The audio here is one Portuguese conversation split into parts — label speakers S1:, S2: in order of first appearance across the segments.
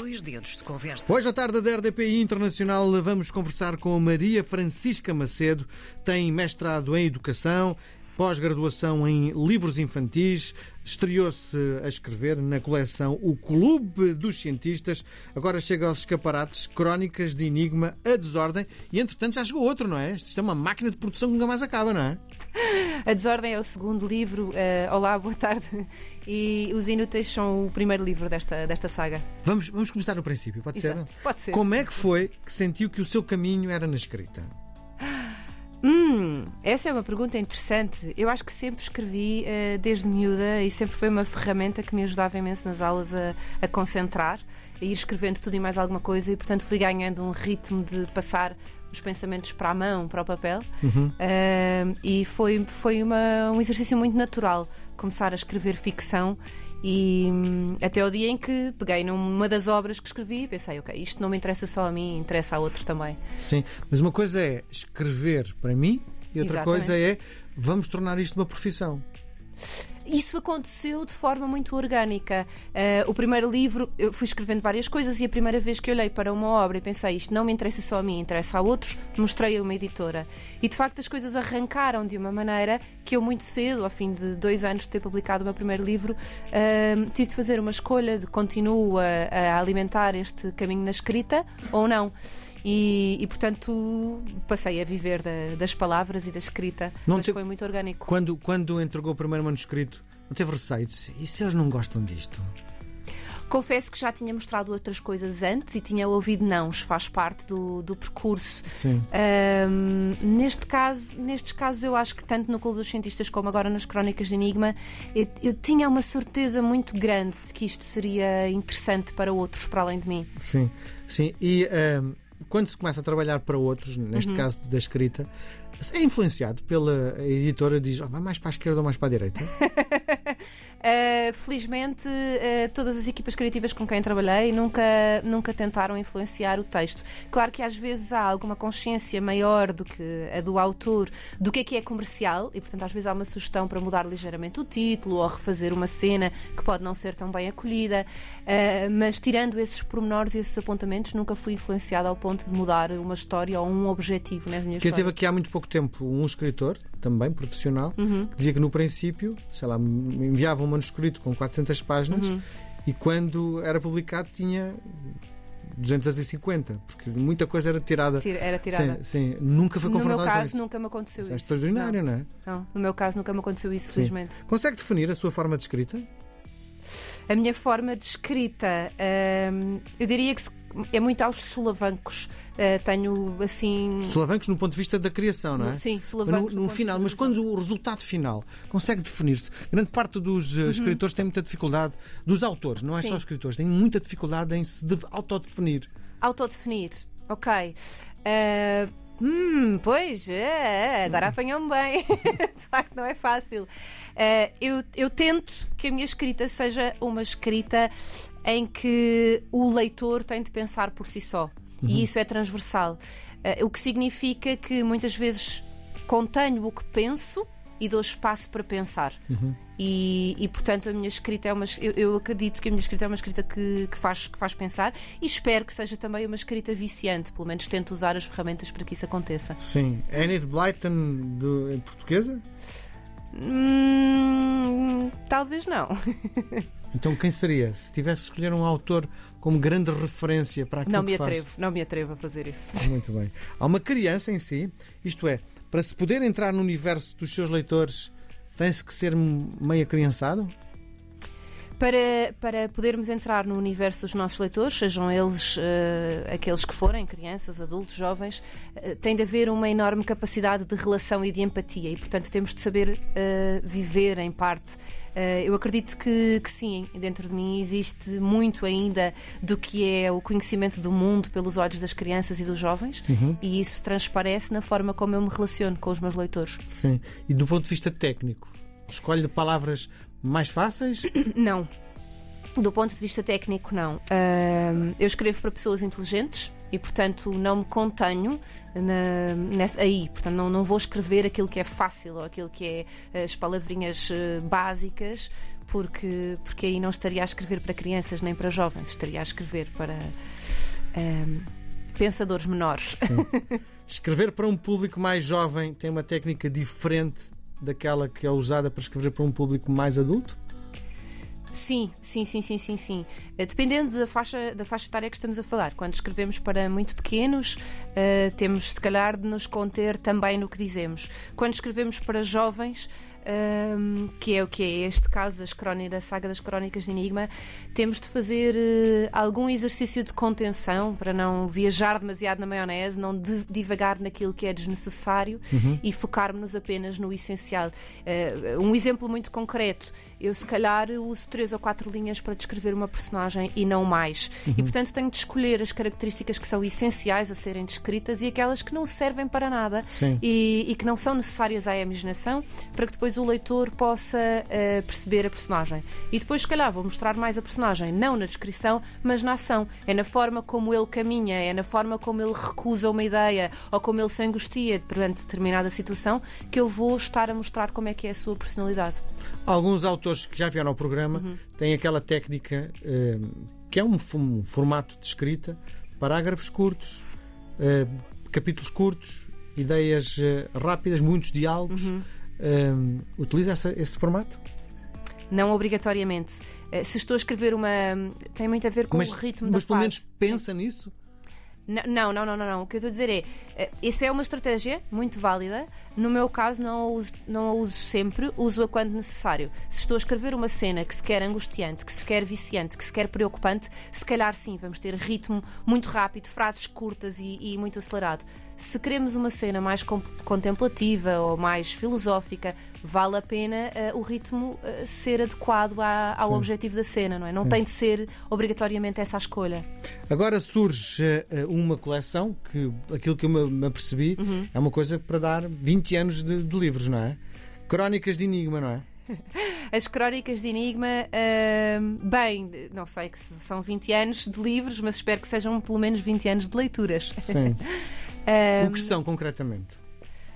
S1: Dois dedos de conversa.
S2: Hoje à tarde da RDPI Internacional vamos conversar com Maria Francisca Macedo. Tem mestrado em Educação, pós-graduação em livros infantis, estreou-se a escrever na coleção O Clube dos Cientistas, agora chega aos escaparates Crónicas de Enigma, A Desordem, e entretanto já chegou outro, não é? Isto é uma máquina de produção que nunca mais acaba, não é?
S3: A Desordem é o segundo livro. Uh, olá, boa tarde. E Os Inúteis são o primeiro livro desta, desta saga.
S2: Vamos, vamos começar no princípio, pode
S3: Exato,
S2: ser?
S3: pode ser.
S2: Como é que foi que sentiu que o seu caminho era na escrita?
S3: Hum, essa é uma pergunta interessante. Eu acho que sempre escrevi uh, desde miúda e sempre foi uma ferramenta que me ajudava imenso nas aulas a, a concentrar, a ir escrevendo tudo e mais alguma coisa e, portanto, fui ganhando um ritmo de passar os pensamentos para a mão, para o papel. Uh, e foi, foi uma, um exercício muito natural começar a escrever ficção. E hum, até o dia em que peguei numa das obras que escrevi e pensei, ok, isto não me interessa só a mim, interessa a outro também.
S2: Sim, mas uma coisa é escrever para mim e outra
S3: Exatamente.
S2: coisa é vamos tornar isto uma profissão.
S3: Isso aconteceu de forma muito orgânica. Uh, o primeiro livro, eu fui escrevendo várias coisas e a primeira vez que olhei para uma obra e pensei isto não me interessa só a mim, interessa a outros, mostrei a uma editora. E de facto as coisas arrancaram de uma maneira que eu muito cedo, ao fim de dois anos de ter publicado o meu primeiro livro, uh, tive de fazer uma escolha de continuo a, a alimentar este caminho na escrita ou não. E, e, portanto passei a viver da- das palavras e da escrita,
S2: Não
S3: mas
S2: te-
S3: foi muito orgânico.
S2: Quando, quando entregou o primeiro manuscrito, não teve receio? Disse, e se eles não gostam disto?
S3: Confesso que já tinha mostrado outras coisas antes e tinha ouvido nãos, faz parte do, do percurso.
S2: Sim.
S3: Ahm, neste caso, nestes casos, eu acho que tanto no Clube dos Cientistas como agora nas Crónicas de Enigma, eu, eu tinha uma certeza muito grande de que isto seria interessante para outros, para além de mim.
S2: Sim, sim. E ahm, quando se começa a trabalhar para outros, neste caso da escrita, é influenciado pela editora, diz, oh, vai mais para a esquerda ou mais para a direita?
S3: Uh, felizmente, uh, todas as equipas criativas com quem trabalhei nunca, nunca tentaram influenciar o texto. Claro que às vezes há alguma consciência maior do que a do autor do que é que é comercial e, portanto, às vezes há uma sugestão para mudar ligeiramente o título ou refazer uma cena que pode não ser tão bem acolhida. Uh, mas tirando esses pormenores e esses apontamentos, nunca fui influenciada ao ponto de mudar uma história ou um objetivo nas minhas
S2: Que eu
S3: histórias.
S2: teve aqui há muito pouco tempo um escritor, também profissional,
S3: Uhum.
S2: que dizia que no princípio, sei lá, me enviava um manuscrito com 400 páginas
S3: Uhum.
S2: e quando era publicado tinha 250, porque muita coisa era tirada.
S3: Tira- Era tirada.
S2: Sim, sim, nunca foi
S3: No meu
S2: confrontado
S3: caso, nunca me aconteceu
S2: Isso é extraordinário, não é?
S3: Não, não, no meu caso, nunca me aconteceu isso, felizmente.
S2: Consegue definir a sua forma de escrita?
S3: A minha forma de escrita, hum, eu diria que é muito aos solavancos. Uh, tenho assim.
S2: Solavancos no ponto de vista da criação, não é?
S3: Sim, solavancos.
S2: no, no final, mas quando o resultado final consegue definir-se, grande parte dos
S3: Uhum.
S2: eh, escritores tem muita dificuldade, dos autores, não é
S3: Sim.
S2: só os escritores, têm muita dificuldade em se de- autodefinir.
S3: Autodefinir. Ok. Uh, hum, pois, é, agora apanhou-me bem. de facto, não é fácil. Uh, eu, eu tento que a minha escrita seja uma escrita em que o leitor tem de pensar por si só. E isso é transversal. Uh, o que significa que muitas vezes contenho o que penso e dou espaço para pensar. E, e, portanto a minha escrita é uma eu, eu acredito que a minha escrita é uma escrita que, que faz, que faz pensar e espero que seja também uma escrita viciante, pelo menos tento usar as ferramentas para que isso aconteça.
S2: Sim. Enid Blyton, de, em portuguesa?
S3: Hum, talvez não.
S2: Então quem seria? Se tivesse de escolher um autor como grande referência para aquilo
S3: Não me
S2: que faz?
S3: atrevo, não me atrevo a fazer isso.
S2: Muito bem. Há uma criança em si, isto é, para se poder entrar no universo dos seus leitores, tem-se que ser meio criançado?
S3: Para, para podermos entrar no universo dos nossos leitores, sejam eles eh, aqueles que forem, crianças, adultos, jovens, eh, tem de haver uma enorme capacidade de relação e de empatia e, portanto, temos de saber eh, viver em parte. Eh, eu acredito que, que sim, dentro de mim existe muito ainda do que é o conhecimento do mundo pelos olhos das crianças e dos jovens e isso transparece na forma como eu me relaciono com os meus leitores.
S2: Sim. E do ponto de vista técnico, escolhe palavras mais fáceis?
S3: Não. Do ponto de vista técnico, não. Eu escrevo para pessoas inteligentes e, portanto, não me contenho na- nessa- aí. Portanto, não, não vou escrever aquilo que é fácil ou aquilo que é as palavrinhas eh, básicas, porque, porque aí não estaria a escrever para crianças nem para jovens, estaria a escrever para ehm, pensadores menores.
S2: Escrever para um público mais jovem tem uma técnica diferente daquela que é usada para escrever para um público mais adulto?
S3: Sim, sim, sim, sim, sim, sim. Eh, dependendo da faixa, da faixa etária que estamos a falar. Quando escrevemos para muito pequenos, uh, temos se calhar de nos conter também no que dizemos. Quando escrevemos para jovens, um, que é o que é este caso das crónicas, da saga das crónicas de Enigma, temos de fazer uh, algum exercício de contenção para não viajar demasiado na maionese, não de, divagar naquilo que é desnecessário uhum. e focarmos apenas no essencial. Uh, um exemplo muito concreto: eu se calhar uso três ou quatro linhas para descrever uma personagem e não mais. Uhum. E portanto tenho de escolher as características que são essenciais a serem descritas e aquelas que não servem para nada e, e que não são necessárias à imaginação para que depois o leitor possa uh, perceber a personagem. E depois, se calhar, vou mostrar mais a personagem, não na descrição, mas na ação. É na forma como ele caminha, é na forma como ele recusa uma ideia ou como ele se angustia perante determinada situação que eu vou estar a mostrar como é que é a sua personalidade.
S2: Alguns autores que já vieram ao programa uhum. têm aquela técnica uh, que é um, um, formato de escrita, parágrafos curtos, uh, capítulos curtos, ideias rápidas, muitos diálogos. Uhum um, utiliza essa, esse formato?
S3: Não obrigatoriamente. Uh, se estou a escrever uma. tem muito a ver com
S2: mas,
S3: o ritmo
S2: mas
S3: da
S2: Mas pelo menos pensa Sim. nisso?
S3: Não, não, não, não, não. O que eu estou a dizer é, eh, isso é uma estratégia muito válida. No meu caso, não a uso, não a uso sempre, uso-a quando necessário. Se estou a escrever uma cena que se quer angustiante, que se quer viciante, que se quer preocupante, se calhar sim, vamos ter ritmo muito rápido, frases curtas e, e muito acelerado. Se queremos uma cena mais contemplativa ou mais filosófica, vale a pena uh, o ritmo uh, ser adequado à, ao Sim. objetivo da cena, não é? Não Sim. tem de ser obrigatoriamente essa a escolha.
S2: Agora surge uh, uma coleção que, aquilo que eu me apercebi, uhum. é uma coisa para dar 20 anos de, de livros, não é? Crónicas de Enigma, não é?
S3: As crónicas de Enigma, uh, bem, não sei que são 20 anos de livros, mas espero que sejam pelo menos 20 anos de leituras.
S2: Sim. o que são concretamente?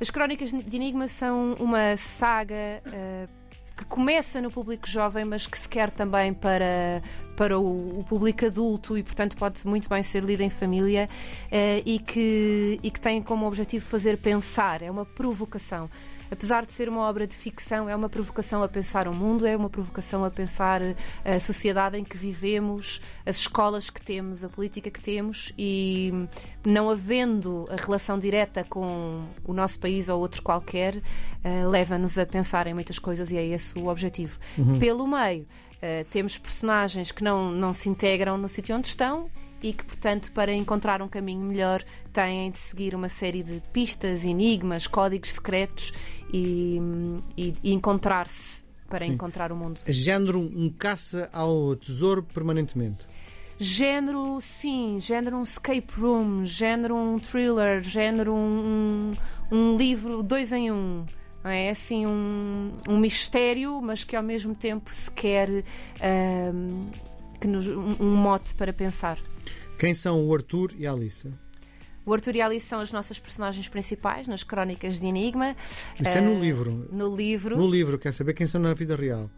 S3: As Crónicas de Enigma são uma saga uh, que começa no público jovem, mas que se quer também para, para o, o público adulto e, portanto, pode muito bem ser lida em família uh, e, que, e que tem como objetivo fazer pensar, é uma provocação apesar de ser uma obra de ficção, é uma provocação a pensar o mundo, é uma provocação a pensar eh, a sociedade em que vivemos, as escolas que temos, a política que temos e não havendo a relação direta com o nosso país ou outro qualquer, uh, leva-nos a pensar em muitas coisas e é esse o objetivo. Uhum. Pelo meio, uh, temos personagens que não, não se integram no sítio onde estão e que, portanto, para encontrar um caminho melhor, têm de seguir uma série de pistas, enigmas, códigos secretos e, e, e encontrar-se para Sim. encontrar o mundo.
S2: Género um caça ao tesouro permanentemente.
S3: Género, sim, género um escape room, género um thriller, género um, um, livro dois em um. É assim um, um mistério, mas que ao mesmo tempo se quer um, que nos, um, um mote para pensar.
S2: Quem são o Arthur e a Alissa?
S3: O Arthur e a Alice são as nossas personagens principais nas Crónicas de Enigma.
S2: Isso uh, é no eh, livro.
S3: No livro.
S2: No livro, quer saber quem são na vida real.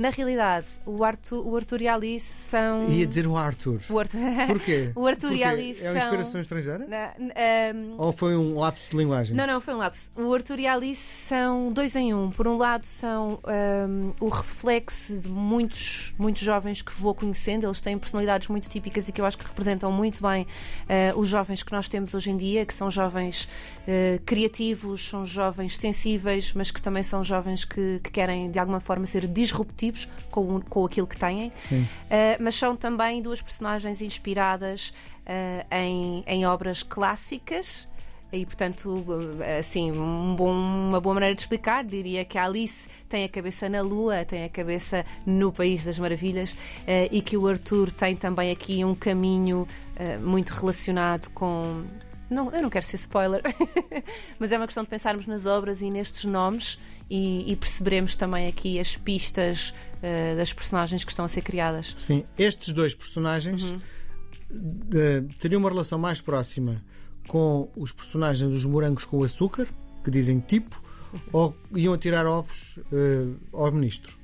S3: Na realidade, o Arthur, o Arthur e a Alice são.
S2: Ia dizer o Arthur.
S3: O Arthur...
S2: Porquê?
S3: o Arthur Porquê? e a Alice
S2: é uma inspiração
S3: são...
S2: estrangeira? Na, um... Ou foi um lapso de linguagem?
S3: Não, não, foi um lapso. O Arthur e a Alice são dois em um. Por um lado, são um, o reflexo de muitos, muitos jovens que vou conhecendo. Eles têm personalidades muito típicas e que eu acho que representam muito bem uh, os jovens que nós temos hoje em dia, que são jovens uh, criativos, são jovens sensíveis, mas que também são jovens que, que querem de alguma forma ser disruptivos com, com aquilo que têm, uh, mas são também duas personagens inspiradas uh, em, em obras clássicas. E, portanto, assim, um bom, uma boa maneira de explicar, diria que a Alice tem a cabeça na Lua, tem a cabeça no País das Maravilhas, uh, e que o Arthur tem também aqui um caminho muito relacionado com. Não, eu não quero ser spoiler, mas é uma questão de pensarmos nas obras e nestes nomes e, e perceberemos também aqui as pistas uh, das personagens que estão a ser criadas.
S2: Sim, estes dois personagens uhum. de, teriam uma relação mais próxima com os personagens dos morangos com açúcar, que dizem tipo, ou iam tirar ovos uh, ao ministro?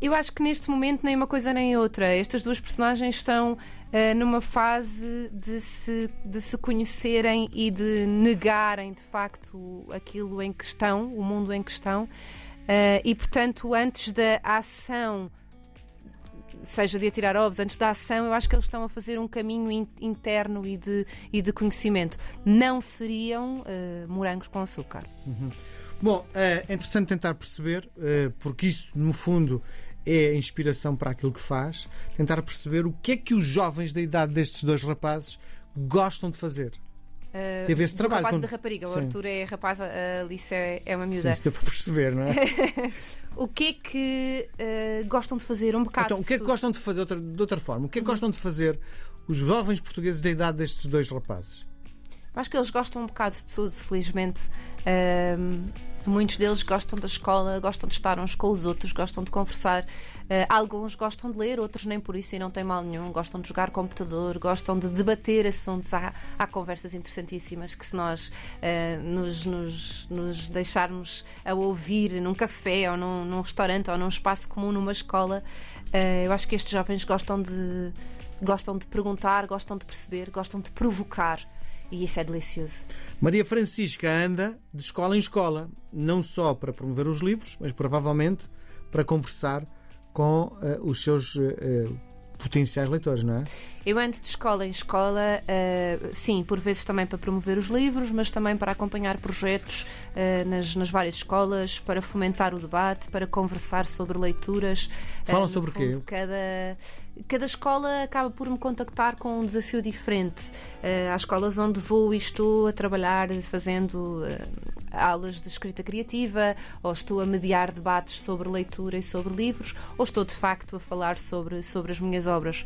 S3: Eu acho que neste momento nem uma coisa nem outra. Estas duas personagens estão uh, numa fase de se, de se conhecerem e de negarem de facto aquilo em que estão, o mundo em que estão. Uh, e portanto, antes da ação seja de atirar ovos, antes da ação, eu acho que eles estão a fazer um caminho in interno e de, e de conhecimento. Não seriam uh, morangos com açúcar.
S2: Uhum. Bom, é interessante tentar perceber, porque isso, no fundo, é a inspiração para aquilo que faz, tentar perceber o que é que os jovens da idade destes dois rapazes gostam de fazer.
S3: Uh, Teve esse trabalho. rapaz quando... da rapariga. Sim. O Arthur é rapaz, a Alice é, é uma miúda.
S2: Sim, isso deu para perceber, não é?
S3: o que é que uh, gostam de fazer? Um bocado.
S2: Então, o que é que gostam de fazer outra, de outra forma? O que é que uhum. gostam de fazer os jovens portugueses da idade destes dois rapazes?
S3: Acho que eles gostam um bocado de tudo, felizmente. Muitos deles gostam da escola, gostam de estar uns com os outros, gostam de conversar. Uh, alguns gostam de ler, outros nem por isso e não tem mal nenhum. Gostam de jogar computador, gostam de debater assuntos. Há, há conversas interessantíssimas que, se nós uh, nos, nos, nos, deixarmos a ouvir num café ou num, num, restaurante ou num espaço comum numa escola, uh, eu acho que estes jovens gostam de, gostam de perguntar, gostam de perceber, gostam de provocar e isso é delicioso.
S2: Maria Francisca anda de escola em escola, não só para promover os livros, mas provavelmente para conversar com uh, os seus uh, potenciais leitores, não é?
S3: Eu ando de escola em escola, uh, sim, por vezes também para promover os livros, mas também para acompanhar projetos uh, nas, nas, várias escolas, para fomentar o debate, para conversar sobre leituras.
S2: Falam sobre o quê?
S3: Cada, cada escola acaba por me contactar com um desafio diferente. Uh, há escolas onde vou e estou a trabalhar fazendo aulas de escrita criativa, ou estou a mediar debates sobre leitura e sobre livros, ou estou de facto a falar sobre, sobre as minhas obras.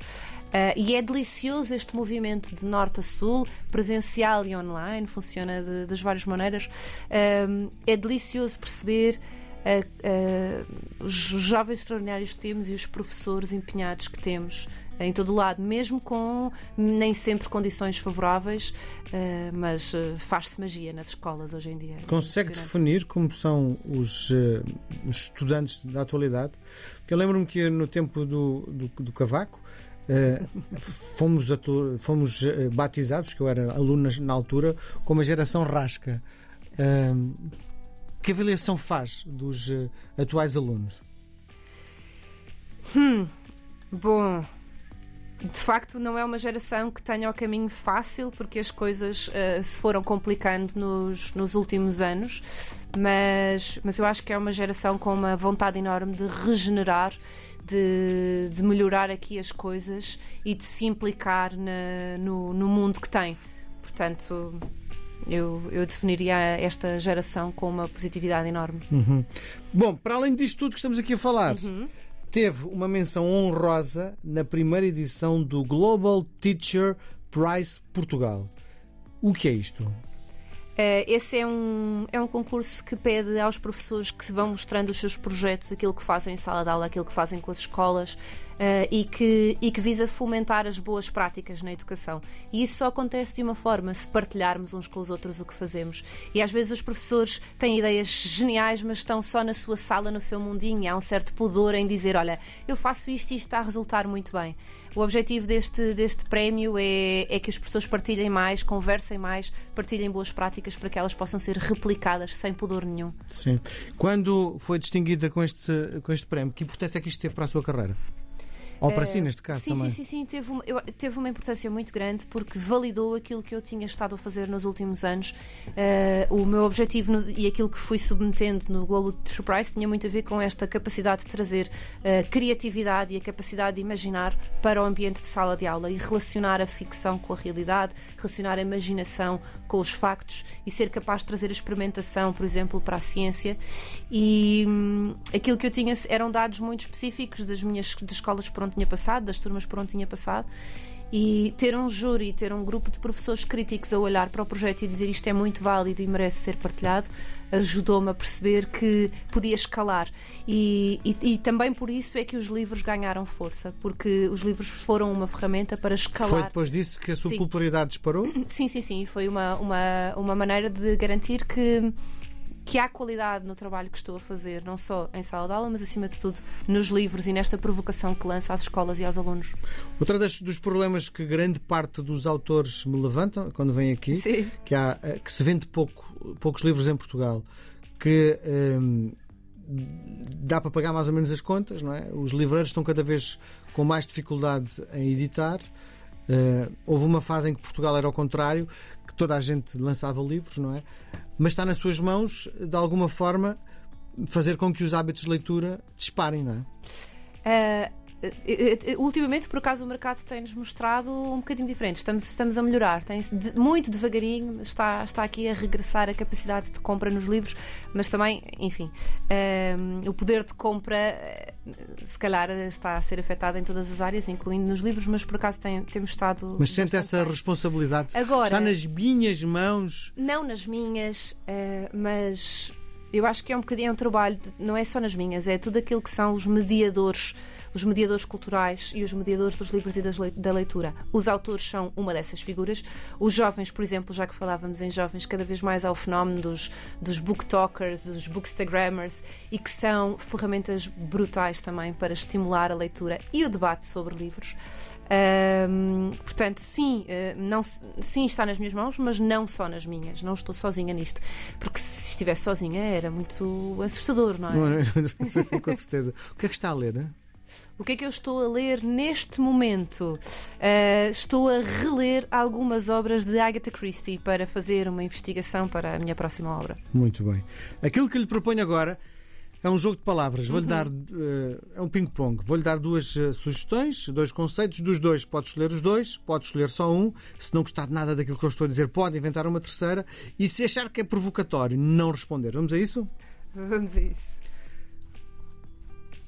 S3: Uh, e é delicioso este movimento de norte a sul, presencial e online, funciona de, das várias maneiras. É delicioso perceber os jovens extraordinários que temos e os professores empenhados que temos em todo o lado, mesmo com nem sempre condições favoráveis, uh, mas uh, faz-se magia nas escolas hoje em dia.
S2: Consegue definir como são os, uh, os, estudantes da atualidade? Porque eu lembro-me que no tempo do, do, do Cavaco. fomos, fomos batizados, que eu era aluno na altura, como a geração rasca. Que avaliação faz dos atuais alunos?
S3: Hum, bom, de facto não é uma geração que tenha o caminho fácil, porque as coisas uh, se foram complicando nos, nos últimos anos, mas, mas eu acho que é uma geração com uma vontade enorme de regenerar, de, de melhorar aqui as coisas e de se implicar na, no, no mundo que tem. Portanto, eu, eu, definiria esta geração com uma positividade enorme.
S2: Uhum. Bom, para além disto tudo que estamos aqui a falar. Uhum teve uma menção honrosa na primeira edição do Global Teacher Prize Portugal. O que é isto?
S3: Uh, esse é um, é um concurso que pede aos professores que vão mostrando os seus projetos, aquilo que fazem em sala de aula, aquilo que fazem com as escolas, uh, e, que, e que visa fomentar as boas práticas na educação. E isso só acontece de uma forma, se partilharmos uns com os outros o que fazemos. E às vezes os professores têm ideias geniais, mas estão só na sua sala, no seu mundinho, e há um certo pudor em dizer: Olha, eu faço isto e isto está a resultar muito bem. O objetivo deste, deste prémio é, é que os professores partilhem mais, conversem mais, partilhem boas práticas para que elas possam ser replicadas sem pudor nenhum.
S2: Sim. Quando foi distinguida com este, com este prémio, que importância é que isto teve para a sua carreira? Ou para si, neste caso
S3: sim,
S2: também.
S3: Sim, sim, sim. Teve uma, eu, teve uma importância muito grande porque validou aquilo que eu tinha estado a fazer nos últimos anos. Uh, o meu objetivo no, e aquilo que fui submetendo no Global Enterprise tinha muito a ver com esta capacidade de trazer uh, criatividade e a capacidade de imaginar para o ambiente de sala de aula e relacionar a ficção com a realidade, relacionar a imaginação com os factos e ser capaz de trazer a experimentação, por exemplo, para a ciência. E hum, aquilo que eu tinha eram dados muito específicos das minhas das escolas por onde tinha passado, das turmas por onde tinha passado. E ter um júri, ter um grupo de professores críticos a olhar para o projeto e dizer isto é muito válido e merece ser partilhado, ajudou-me a perceber que podia escalar. E, e, e, também por isso é que os livros ganharam força, porque os livros foram uma ferramenta para escalar.
S2: Foi depois disso que a sua sim. popularidade disparou?
S3: Sim, sim, sim. Foi uma, uma, uma maneira de garantir que que há qualidade no trabalho que estou a fazer, não só em sala de aula, mas acima de tudo nos livros e nesta provocação que lança às escolas e aos alunos.
S2: Outro dos problemas que grande parte dos autores me levantam quando vêm aqui,
S3: Sim.
S2: que, há, eh, que se vende pouco, poucos livros em Portugal, que hum, dá para pagar mais ou menos as contas, não é? Os livreiros estão cada vez com mais dificuldade em editar. Uh, houve uma fase em que Portugal era ao contrário, que toda a gente lançava livros, não é? Mas está nas suas mãos, de alguma forma, fazer com que os hábitos de leitura disparem, não
S3: é? Uh ultimamente, por acaso, o mercado tem-nos mostrado um bocadinho diferente. Estamos, estamos a melhorar. Tem de, muito devagarinho, está, está aqui a regressar a capacidade de compra nos livros, mas também, enfim, um, ehm, o poder de compra eh, se calhar está a ser afetado em todas as áreas, incluindo nos livros, mas por acaso tem, temos estado.
S2: Mas sente essa bem. responsabilidade?
S3: Agora,
S2: está nas minhas mãos?
S3: Não nas minhas, uh, mas eu acho que é um bocadinho um trabalho, não é só nas minhas, é tudo aquilo que são os mediadores os mediadores culturais e os mediadores dos livros e da leitura. Os autores são uma dessas figuras. Os jovens, por exemplo, já que falávamos em jovens, cada vez mais há o fenómeno dos, dos dos bookstagrammers e que são ferramentas brutais também para estimular a leitura e o debate sobre livros. Um, portanto, sim, uh, não, sim, está nas minhas mãos, mas não só nas minhas. Não estou sozinha nisto. Porque estivesse sozinha era muito assustador, não é? Não,
S2: não, com certeza. O que é que está a ler? Né?
S3: O que é que eu estou a ler neste momento? Uh, estou a reler algumas obras de Agatha Christie para fazer uma investigação para a minha próxima obra.
S2: Muito bem. Aquilo que lhe proponho agora é um jogo de palavras. Vou-lhe uhum. dar. Uh, é um ping-pong. Vou-lhe dar duas uh, sugestões, dois conceitos. Dos dois, pode escolher os dois, pode escolher só um. Se não gostar de nada daquilo que eu estou a dizer, pode inventar uma terceira. E se achar que é provocatório, não responder. Vamos a isso?
S3: Vamos a isso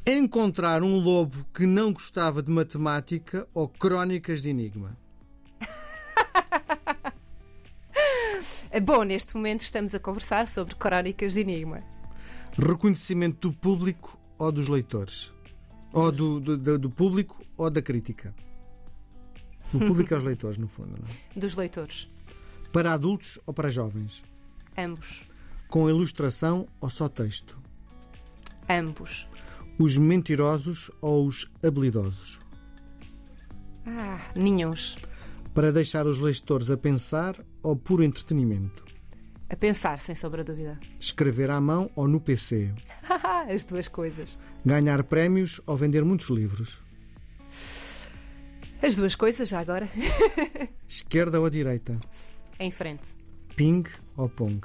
S2: encontrar um lobo que não gostava de matemática ou crónicas de enigma?
S3: Bom, neste momento estamos a conversar sobre crónicas de enigma.
S2: Reconhecimento do público ou dos leitores? Ou do, do, do público ou da crítica? Do público aos leitores, no fundo, não é?
S3: Dos leitores.
S2: Para adultos ou para jovens?
S3: Ambos.
S2: Com ilustração ou só texto?
S3: Ambos.
S2: Os mentirosos ou os habilidosos?
S3: Ah, nenhums.
S2: Para deixar os leitores a pensar ou por entretenimento?
S3: A pensar, sem sombra de dúvida.
S2: Escrever à mão ou no PC?
S3: As duas coisas.
S2: Ganhar prémios ou vender muitos livros?
S3: As duas coisas, já agora.
S2: Esquerda ou direita?
S3: Em frente.
S2: Ping ou Pong?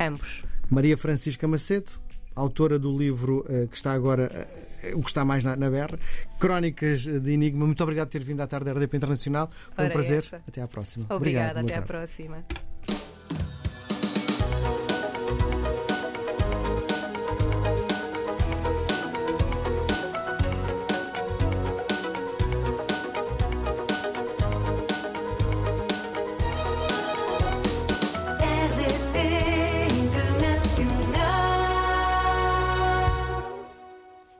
S3: Ambos.
S2: Maria Francisca Macedo autora do livro uh, que está agora, uh, o que está mais na, na BR, Crónicas de Enigma. Muito obrigado por ter vindo à tarde da RDP Internacional. Foi um prazer. Essa. Até à próxima.
S3: Obrigada, Obrigado, até à próxima.